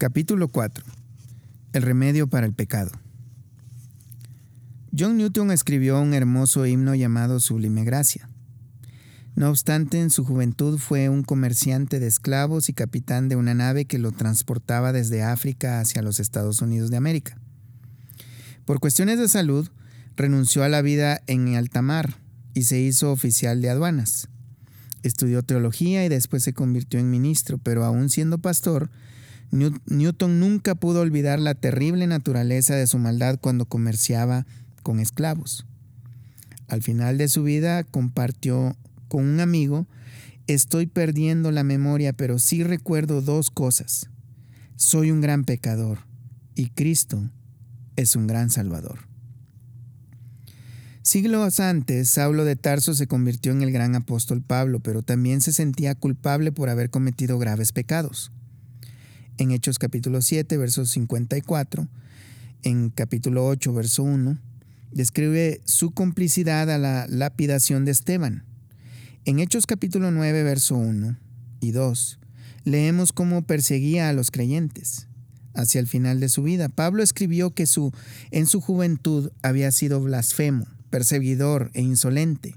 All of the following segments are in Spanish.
Capítulo 4. El remedio para el pecado. John Newton escribió un hermoso himno llamado Sublime Gracia. No obstante, en su juventud fue un comerciante de esclavos y capitán de una nave que lo transportaba desde África hacia los Estados Unidos de América. Por cuestiones de salud, renunció a la vida en alta mar y se hizo oficial de aduanas. Estudió teología y después se convirtió en ministro, pero aún siendo pastor, Newton nunca pudo olvidar la terrible naturaleza de su maldad cuando comerciaba con esclavos. Al final de su vida compartió con un amigo, estoy perdiendo la memoria, pero sí recuerdo dos cosas. Soy un gran pecador y Cristo es un gran salvador. Siglos antes, Saulo de Tarso se convirtió en el gran apóstol Pablo, pero también se sentía culpable por haber cometido graves pecados en Hechos capítulo 7, verso 54, en capítulo 8, verso 1, describe su complicidad a la lapidación de Esteban. En Hechos capítulo 9, verso 1 y 2, leemos cómo perseguía a los creyentes. Hacia el final de su vida, Pablo escribió que su, en su juventud había sido blasfemo, perseguidor e insolente.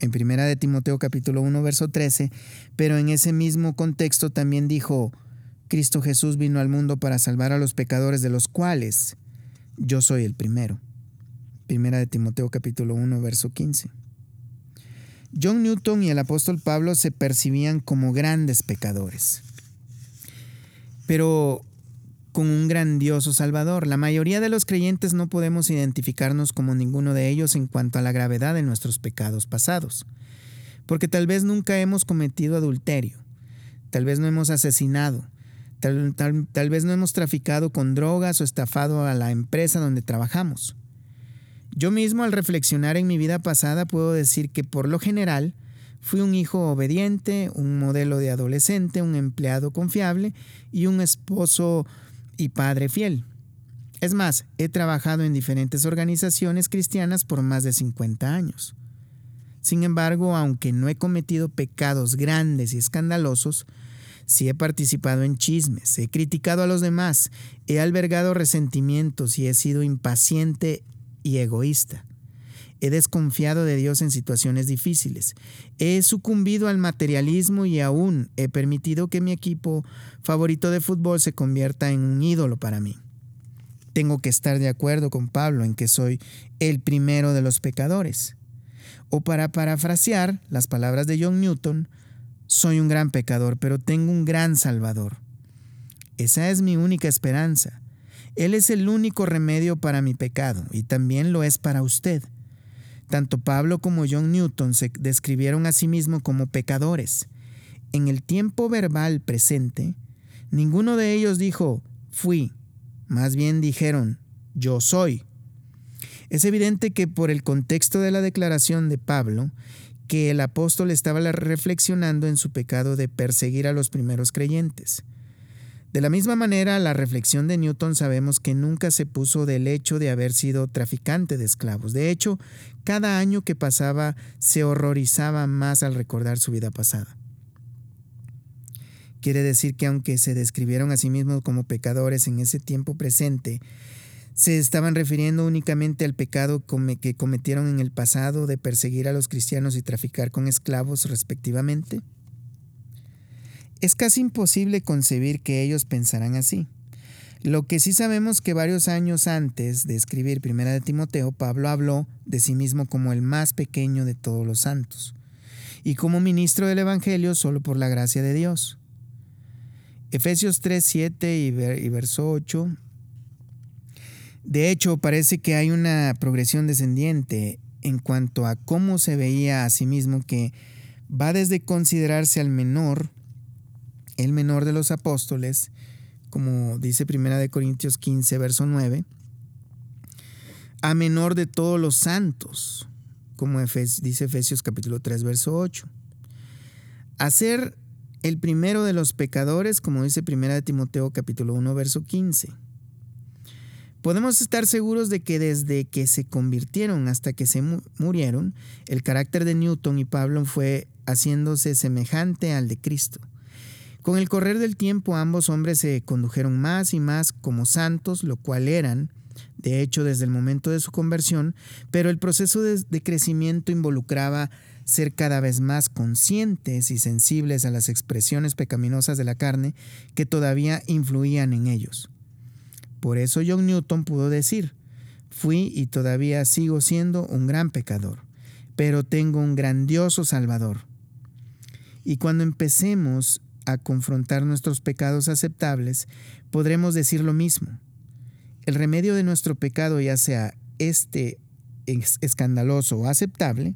En primera de Timoteo capítulo 1, verso 13, pero en ese mismo contexto también dijo, Cristo Jesús vino al mundo para salvar a los pecadores de los cuales yo soy el primero. Primera de Timoteo capítulo 1 verso 15. John Newton y el apóstol Pablo se percibían como grandes pecadores, pero con un grandioso Salvador. La mayoría de los creyentes no podemos identificarnos como ninguno de ellos en cuanto a la gravedad de nuestros pecados pasados, porque tal vez nunca hemos cometido adulterio, tal vez no hemos asesinado, Tal, vez no hemos traficado con drogas o estafado a la empresa donde trabajamos. Yo mismo al reflexionar en mi vida pasada puedo decir que por lo general fui un hijo obediente, un modelo de adolescente, un empleado confiable y un esposo y padre fiel. Es más, he trabajado en diferentes organizaciones cristianas por más de 50 años. Sin embargo, aunque no he cometido pecados grandes y escandalosos, si he participado en chismes, he criticado a los demás, he albergado resentimientos y he sido impaciente y egoísta. He desconfiado de Dios en situaciones difíciles. He sucumbido al materialismo y aún he permitido que mi equipo favorito de fútbol se convierta en un ídolo para mí. Tengo que estar de acuerdo con Pablo en que soy el primero de los pecadores. O para parafrasear las palabras de John Newton, soy un gran pecador, pero tengo un gran Salvador. Esa es mi única esperanza. Él es el único remedio para mi pecado y también lo es para usted. Tanto Pablo como John Newton se describieron a sí mismos como pecadores. En el tiempo verbal presente, ninguno de ellos dijo, fui, más bien dijeron, yo soy. Es evidente que por el contexto de la declaración de Pablo, que el apóstol estaba reflexionando en su pecado de perseguir a los primeros creyentes. De la misma manera, la reflexión de Newton sabemos que nunca se puso del hecho de haber sido traficante de esclavos. De hecho, cada año que pasaba se horrorizaba más al recordar su vida pasada. Quiere decir que aunque se describieron a sí mismos como pecadores en ese tiempo presente, se estaban refiriendo únicamente al pecado que cometieron en el pasado de perseguir a los cristianos y traficar con esclavos respectivamente? Es casi imposible concebir que ellos pensarán así. Lo que sí sabemos que varios años antes de escribir Primera de Timoteo, Pablo habló de sí mismo como el más pequeño de todos los santos y como ministro del Evangelio solo por la gracia de Dios. Efesios 3, 7 y, verso 8 de hecho, parece que hay una progresión descendiente en cuanto a cómo se veía a sí mismo que va desde considerarse al menor, el menor de los apóstoles, como dice Primera de Corintios 15, verso 9, a menor de todos los santos, como dice Efesios capítulo 3, verso 8. A ser el primero de los pecadores, como dice Primera de Timoteo capítulo 1, verso 15 Podemos estar seguros de que desde que se convirtieron hasta que se murieron, el carácter de Newton y Pablo fue haciéndose semejante al de Cristo. Con el correr del tiempo ambos hombres se condujeron más y más como santos, lo cual eran, de hecho, desde el momento de su conversión, pero el proceso de, de crecimiento involucraba ser cada vez más conscientes y sensibles a las expresiones pecaminosas de la carne que todavía influían en ellos. Por eso John Newton pudo decir, fui y todavía sigo siendo un gran pecador, pero tengo un grandioso Salvador. Y cuando empecemos a confrontar nuestros pecados aceptables, podremos decir lo mismo. El remedio de nuestro pecado, ya sea este escandaloso o aceptable,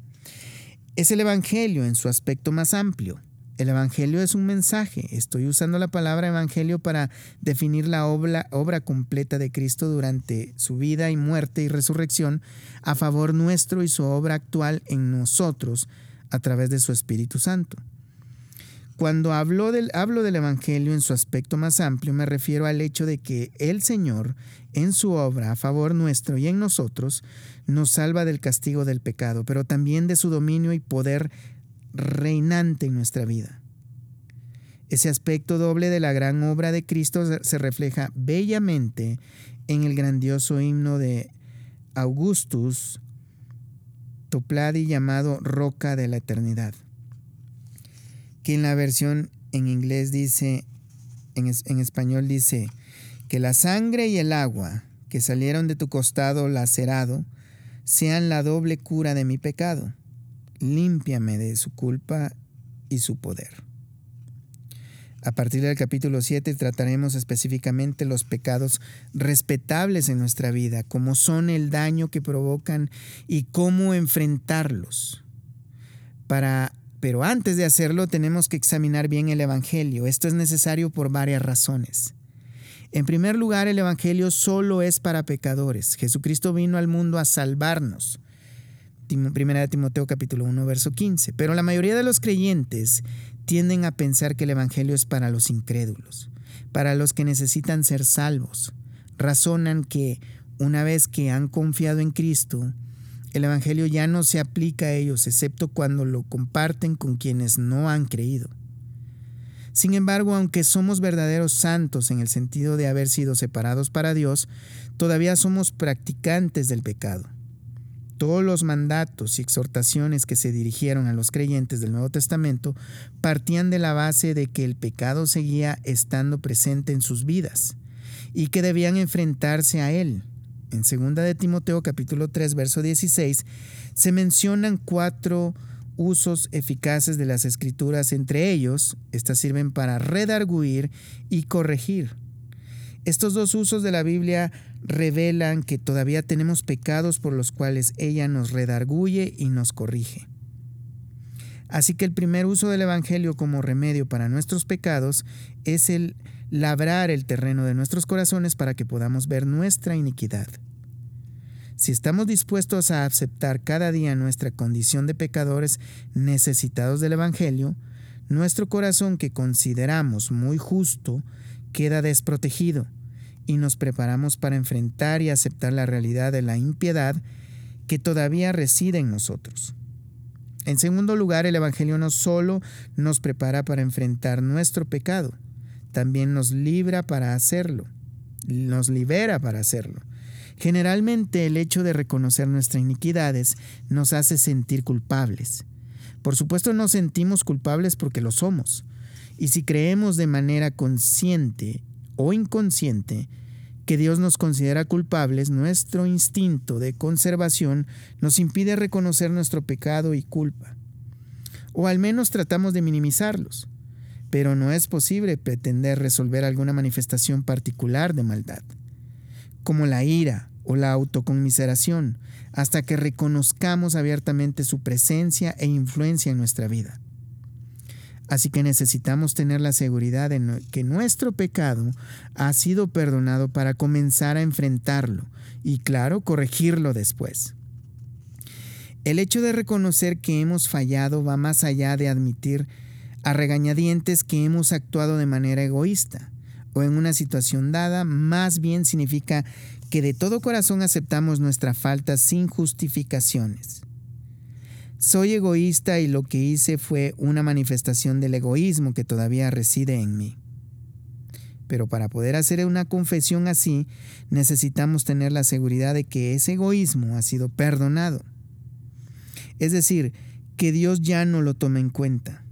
es el Evangelio en su aspecto más amplio. El Evangelio es un mensaje. Estoy usando la palabra Evangelio para definir la obra, completa de Cristo durante su vida y muerte y resurrección a favor nuestro y su obra actual en nosotros a través de su Espíritu Santo. Cuando hablo del, hablo del Evangelio en su aspecto más amplio, me refiero al hecho de que el Señor, en su obra a favor nuestro y en nosotros, nos salva del castigo del pecado, pero también de su dominio y poder reinante en nuestra vida. Ese aspecto doble de la gran obra de Cristo se refleja bellamente en el grandioso himno de Augustus Topladi llamado Roca de la Eternidad que en la versión en inglés dice, en, español dice, que la sangre y el agua que salieron de tu costado lacerado sean la doble cura de mi pecado. Límpiame de su culpa y su poder. A partir del capítulo 7 trataremos específicamente los pecados respetables en nuestra vida, cómo son el daño que provocan y cómo enfrentarlos. Para pero antes de hacerlo tenemos que examinar bien el Evangelio. Esto es necesario por varias razones. En primer lugar, el Evangelio solo es para pecadores. Jesucristo vino al mundo a salvarnos. Primera de Timoteo capítulo 1, verso 15. Pero la mayoría de los creyentes tienden a pensar que el Evangelio es para los incrédulos, para los que necesitan ser salvos. Razonan que una vez que han confiado en Cristo, el Evangelio ya no se aplica a ellos, excepto cuando lo comparten con quienes no han creído. Sin embargo, aunque somos verdaderos santos en el sentido de haber sido separados para Dios, todavía somos practicantes del pecado. Todos los mandatos y exhortaciones que se dirigieron a los creyentes del Nuevo Testamento partían de la base de que el pecado seguía estando presente en sus vidas y que debían enfrentarse a él en 2 de Timoteo capítulo 3 verso 16 se mencionan cuatro usos eficaces de las escrituras, entre ellos, estas sirven para redarguir y corregir. Estos dos usos de la Biblia revelan que todavía tenemos pecados por los cuales ella nos redarguye y nos corrige. Así que el primer uso del Evangelio como remedio para nuestros pecados es el labrar el terreno de nuestros corazones para que podamos ver nuestra iniquidad. Si estamos dispuestos a aceptar cada día nuestra condición de pecadores necesitados del Evangelio, nuestro corazón que consideramos muy justo queda desprotegido y nos preparamos para enfrentar y aceptar la realidad de la impiedad que todavía reside en nosotros. En segundo lugar, el Evangelio no solo nos prepara para enfrentar nuestro pecado, también nos libra para hacerlo, nos libera para hacerlo. Generalmente el hecho de reconocer nuestras iniquidades nos hace sentir culpables. Por supuesto no sentimos culpables porque lo somos. Y si creemos de manera consciente o inconsciente que Dios nos considera culpables, nuestro instinto de conservación nos impide reconocer nuestro pecado y culpa. O al menos tratamos de minimizarlos pero no es posible pretender resolver alguna manifestación particular de maldad, como la ira o la autoconmiseración, hasta que reconozcamos abiertamente su presencia e influencia en nuestra vida. Así que necesitamos tener la seguridad de que nuestro pecado ha sido perdonado para comenzar a enfrentarlo y, claro, corregirlo después. El hecho de reconocer que hemos fallado va más allá de admitir a regañadientes que hemos actuado de manera egoísta o en una situación dada, más bien significa que de todo corazón aceptamos nuestra falta sin justificaciones. Soy egoísta y lo que hice fue una manifestación del egoísmo que todavía reside en mí. Pero para poder hacer una confesión así, necesitamos tener la seguridad de que ese egoísmo ha sido perdonado. Es decir, que Dios ya no lo toma en cuenta.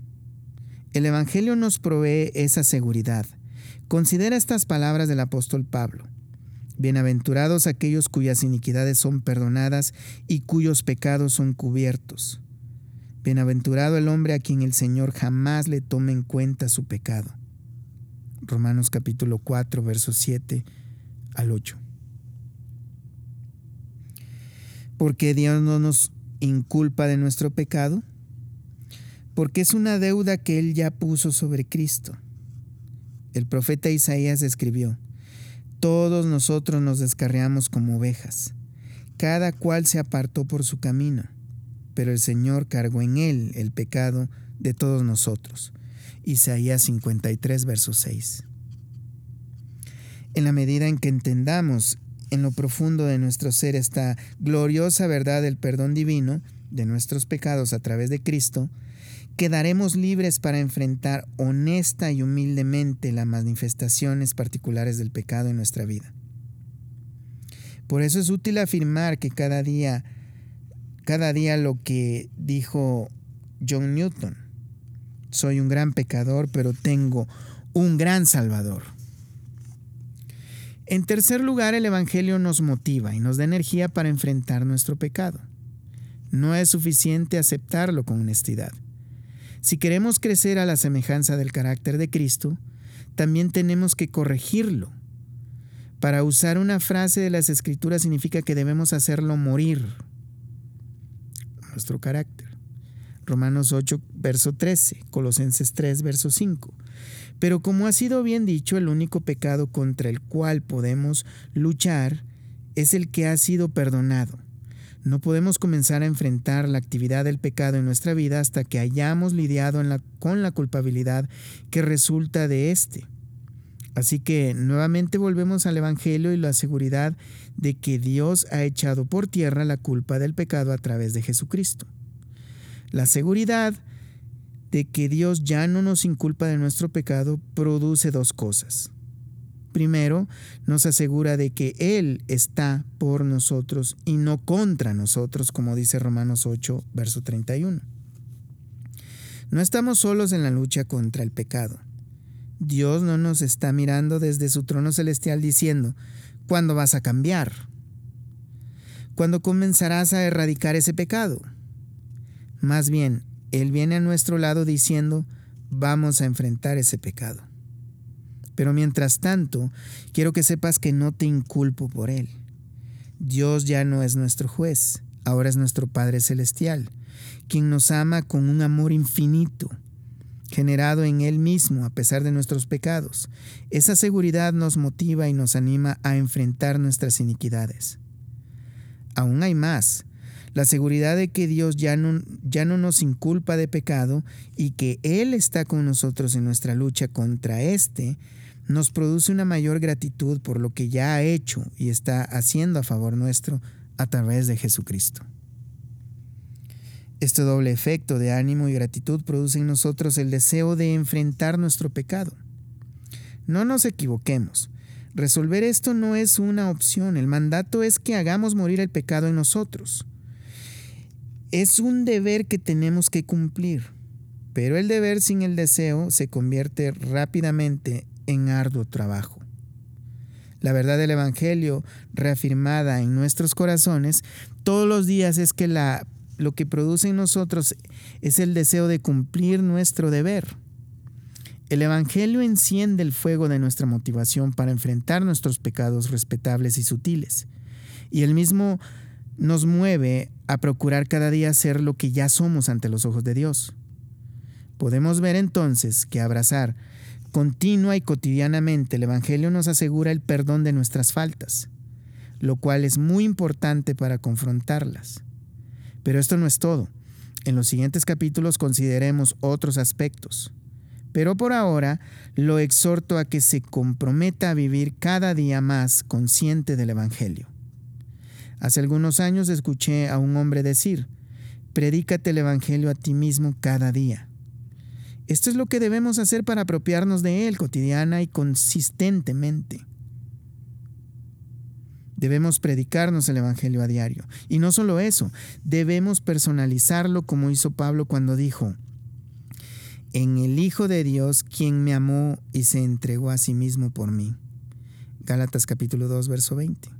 El Evangelio nos provee esa seguridad. Considera estas palabras del apóstol Pablo. Bienaventurados aquellos cuyas iniquidades son perdonadas y cuyos pecados son cubiertos. Bienaventurado el hombre a quien el Señor jamás le tome en cuenta su pecado. Romanos capítulo 4, versos 7 al 8. ¿Por qué Dios no nos inculpa de nuestro pecado? Porque es una deuda que Él ya puso sobre Cristo. El profeta Isaías escribió, todos nosotros nos descarriamos como ovejas. Cada cual se apartó por su camino, pero el Señor cargó en él el pecado de todos nosotros. Isaías 53, verso 6. En la medida en que entendamos en lo profundo de nuestro ser esta gloriosa verdad del perdón divino de nuestros pecados a través de Cristo, quedaremos libres para enfrentar honesta y humildemente las manifestaciones particulares del pecado en nuestra vida. Por eso es útil afirmar que cada día, cada día lo que dijo John Newton, soy un gran pecador, pero tengo un gran Salvador. En tercer lugar, el Evangelio nos motiva y nos da energía para enfrentar nuestro pecado. No es suficiente aceptarlo con honestidad. Si queremos crecer a la semejanza del carácter de Cristo, también tenemos que corregirlo. Para usar una frase de las Escrituras significa que debemos hacerlo morir. Nuestro carácter. Romanos 8, verso 13, Colosenses 3, verso 5. Pero como ha sido bien dicho, el único pecado contra el cual podemos luchar es el que ha sido perdonado. No podemos comenzar a enfrentar la actividad del pecado en nuestra vida hasta que hayamos lidiado con la culpabilidad que resulta de éste. Así que nuevamente volvemos al Evangelio y la seguridad de que Dios ha echado por tierra la culpa del pecado a través de Jesucristo. La seguridad de que Dios ya no nos inculpa de nuestro pecado produce dos cosas. Primero, nos asegura de que Él está por nosotros y no contra nosotros, como dice Romanos 8, verso 31. No estamos solos en la lucha contra el pecado. Dios no nos está mirando desde su trono celestial diciendo, ¿cuándo vas a cambiar? ¿Cuándo comenzarás a erradicar ese pecado? Más bien, Él viene a nuestro lado diciendo, vamos a enfrentar ese pecado. Pero mientras tanto, quiero que sepas que no te inculpo por él. Dios ya no es nuestro juez, ahora es nuestro Padre Celestial, quien nos ama con un amor infinito, generado en Él mismo a pesar de nuestros pecados. Esa seguridad nos motiva y nos anima a enfrentar nuestras iniquidades. Aún hay más, la seguridad de que Dios ya no, ya no nos inculpa de pecado y que Él está con nosotros en nuestra lucha contra éste, nos produce una mayor gratitud por lo que ya ha hecho y está haciendo a favor nuestro a través de Jesucristo. Este doble efecto de ánimo y gratitud produce en nosotros el deseo de enfrentar nuestro pecado. No nos equivoquemos. Resolver esto no es una opción. El mandato es que hagamos morir el pecado en nosotros. Es un deber que tenemos que cumplir. Pero el deber sin el deseo se convierte rápidamente en arduo trabajo. La verdad del Evangelio, reafirmada en nuestros corazones, todos los días es que la, lo que produce en nosotros es el deseo de cumplir nuestro deber. El Evangelio enciende el fuego de nuestra motivación para enfrentar nuestros pecados respetables y sutiles. Y el mismo nos mueve a procurar cada día ser lo que ya somos ante los ojos de Dios. Podemos ver entonces que abrazar Continua y cotidianamente el Evangelio nos asegura el perdón de nuestras faltas, lo cual es muy importante para confrontarlas. Pero esto no es todo. En los siguientes capítulos consideremos otros aspectos. Pero por ahora lo exhorto a que se comprometa a vivir cada día más consciente del Evangelio. Hace algunos años escuché a un hombre decir, Predícate el Evangelio a ti mismo cada día. Esto es lo que debemos hacer para apropiarnos de él cotidiana y consistentemente. Debemos predicarnos el Evangelio a diario. Y no solo eso, debemos personalizarlo como hizo Pablo cuando dijo, en el Hijo de Dios, quien me amó y se entregó a sí mismo por mí. Gálatas capítulo 2, verso 20.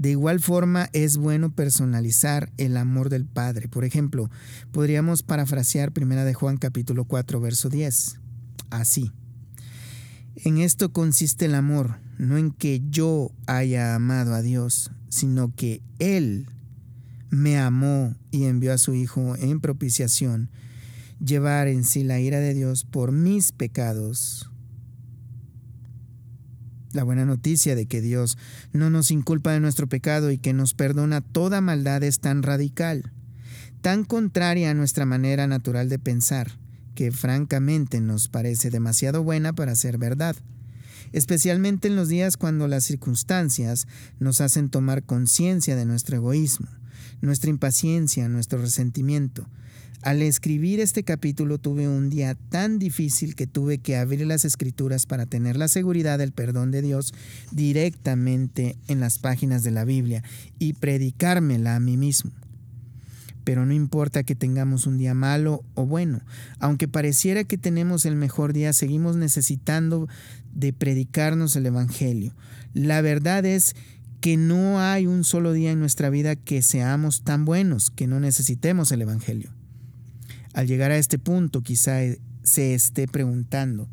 De igual forma es bueno personalizar el amor del Padre. Por ejemplo, podríamos parafrasear 1 de Juan capítulo 4, verso 10. Así. En esto consiste el amor, no en que yo haya amado a Dios, sino que Él me amó y envió a su Hijo en propiciación, llevar en sí la ira de Dios por mis pecados. La buena noticia de que Dios no nos inculpa de nuestro pecado y que nos perdona toda maldad es tan radical, tan contraria a nuestra manera natural de pensar, que francamente nos parece demasiado buena para ser verdad especialmente en los días cuando las circunstancias nos hacen tomar conciencia de nuestro egoísmo, nuestra impaciencia, nuestro resentimiento. Al escribir este capítulo tuve un día tan difícil que tuve que abrir las escrituras para tener la seguridad del perdón de Dios directamente en las páginas de la Biblia y predicármela a mí mismo pero no importa que tengamos un día malo o bueno, aunque pareciera que tenemos el mejor día, seguimos necesitando de predicarnos el Evangelio. La verdad es que no hay un solo día en nuestra vida que seamos tan buenos que no necesitemos el Evangelio. Al llegar a este punto quizá se esté preguntando,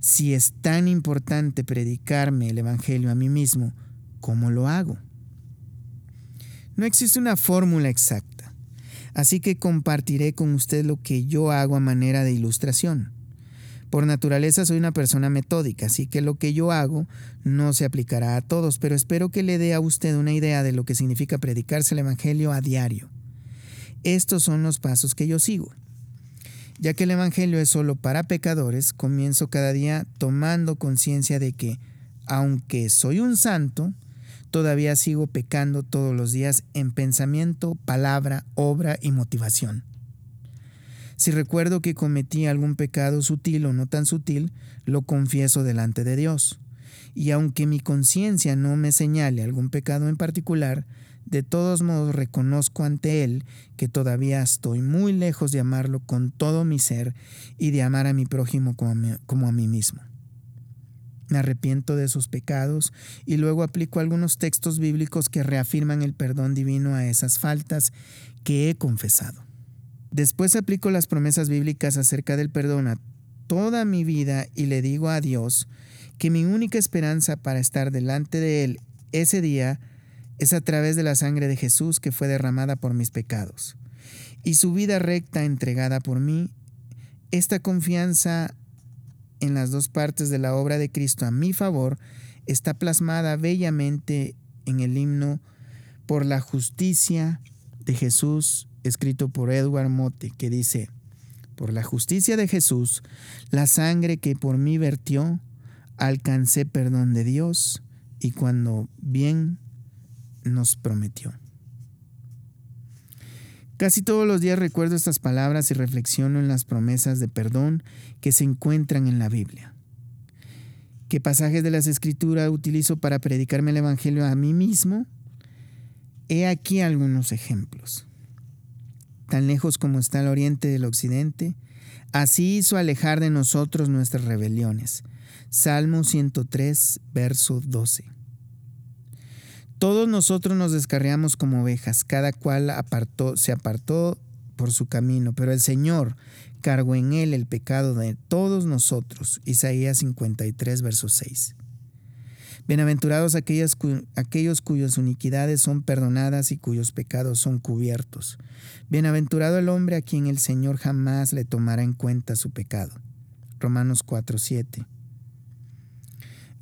si es tan importante predicarme el Evangelio a mí mismo, ¿cómo lo hago? No existe una fórmula exacta Así que compartiré con usted lo que yo hago a manera de ilustración. Por naturaleza soy una persona metódica, así que lo que yo hago no se aplicará a todos, pero espero que le dé a usted una idea de lo que significa predicarse el Evangelio a diario. Estos son los pasos que yo sigo. Ya que el Evangelio es solo para pecadores, comienzo cada día tomando conciencia de que, aunque soy un santo, todavía sigo pecando todos los días en pensamiento, palabra, obra y motivación. Si recuerdo que cometí algún pecado sutil o no tan sutil, lo confieso delante de Dios. Y aunque mi conciencia no me señale algún pecado en particular, de todos modos reconozco ante Él que todavía estoy muy lejos de amarlo con todo mi ser y de amar a mi prójimo como a mí, como a mí mismo me arrepiento de esos pecados y luego aplico algunos textos bíblicos que reafirman el perdón divino a esas faltas que he confesado. Después aplico las promesas bíblicas acerca del perdón a toda mi vida y le digo a Dios que mi única esperanza para estar delante de Él ese día es a través de la sangre de Jesús que fue derramada por mis pecados y su vida recta entregada por mí. Esta confianza en las dos partes de la obra de Cristo a mi favor está plasmada bellamente en el himno por la justicia de Jesús, escrito por Edward Mote, que dice, por la justicia de Jesús, la sangre que por mí vertió, alcancé perdón de Dios y cuando bien nos prometió. Casi todos los días recuerdo estas palabras y reflexiono en las promesas de perdón que se encuentran en la Biblia. ¿Qué pasajes de las Escrituras utilizo para predicarme el Evangelio a mí mismo? He aquí algunos ejemplos. Tan lejos como está el oriente del occidente, así hizo alejar de nosotros nuestras rebeliones. Salmo 103, verso 12. Todos nosotros nos descarriamos como ovejas, cada cual apartó, se apartó por su camino, pero el Señor cargó en él el pecado de todos nosotros. Isaías 53, verso 6. Bienaventurados aquellos, aquellos cuyas iniquidades son perdonadas y cuyos pecados son cubiertos. Bienaventurado el hombre a quien el Señor jamás le tomará en cuenta su pecado. Romanos 4, 7.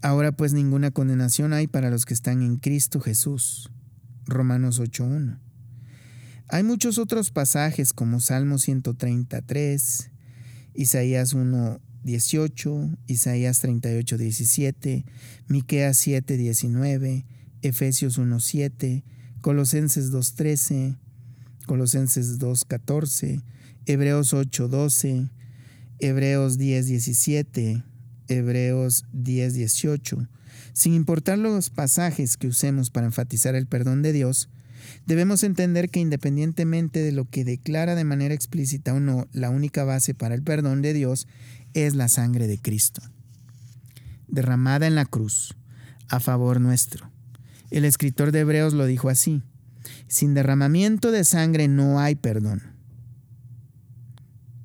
Ahora pues ninguna condenación hay para los que están en Cristo Jesús. Romanos 8.1. Hay muchos otros pasajes como Salmo 133, Isaías 1.18, Isaías 38.17, Miqueas 7.19, Efesios 1.7, Colosenses 2.13, Colosenses 2.14, Hebreos 8.12, Hebreos 10.17, Hebreos 10.18. Sin importar los pasajes que usemos para enfatizar el perdón de Dios, debemos entender que independientemente de lo que declara de manera explícita o no, la única base para el perdón de Dios es la sangre de Cristo, derramada en la cruz, a favor nuestro. El escritor de Hebreos lo dijo así, sin derramamiento de sangre no hay perdón.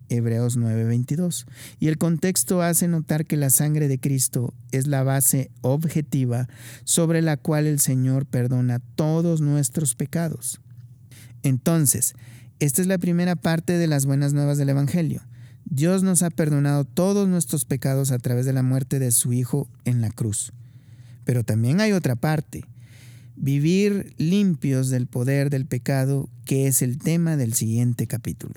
Hebreos 9:22. Y el contexto hace notar que la sangre de Cristo es la base objetiva sobre la cual el Señor perdona todos nuestros pecados. Entonces, esta es la primera parte de las buenas nuevas del Evangelio. Dios nos ha perdonado todos nuestros pecados a través de la muerte de su Hijo en la cruz. Pero también hay otra parte, vivir limpios del poder del pecado, que es el tema del siguiente capítulo.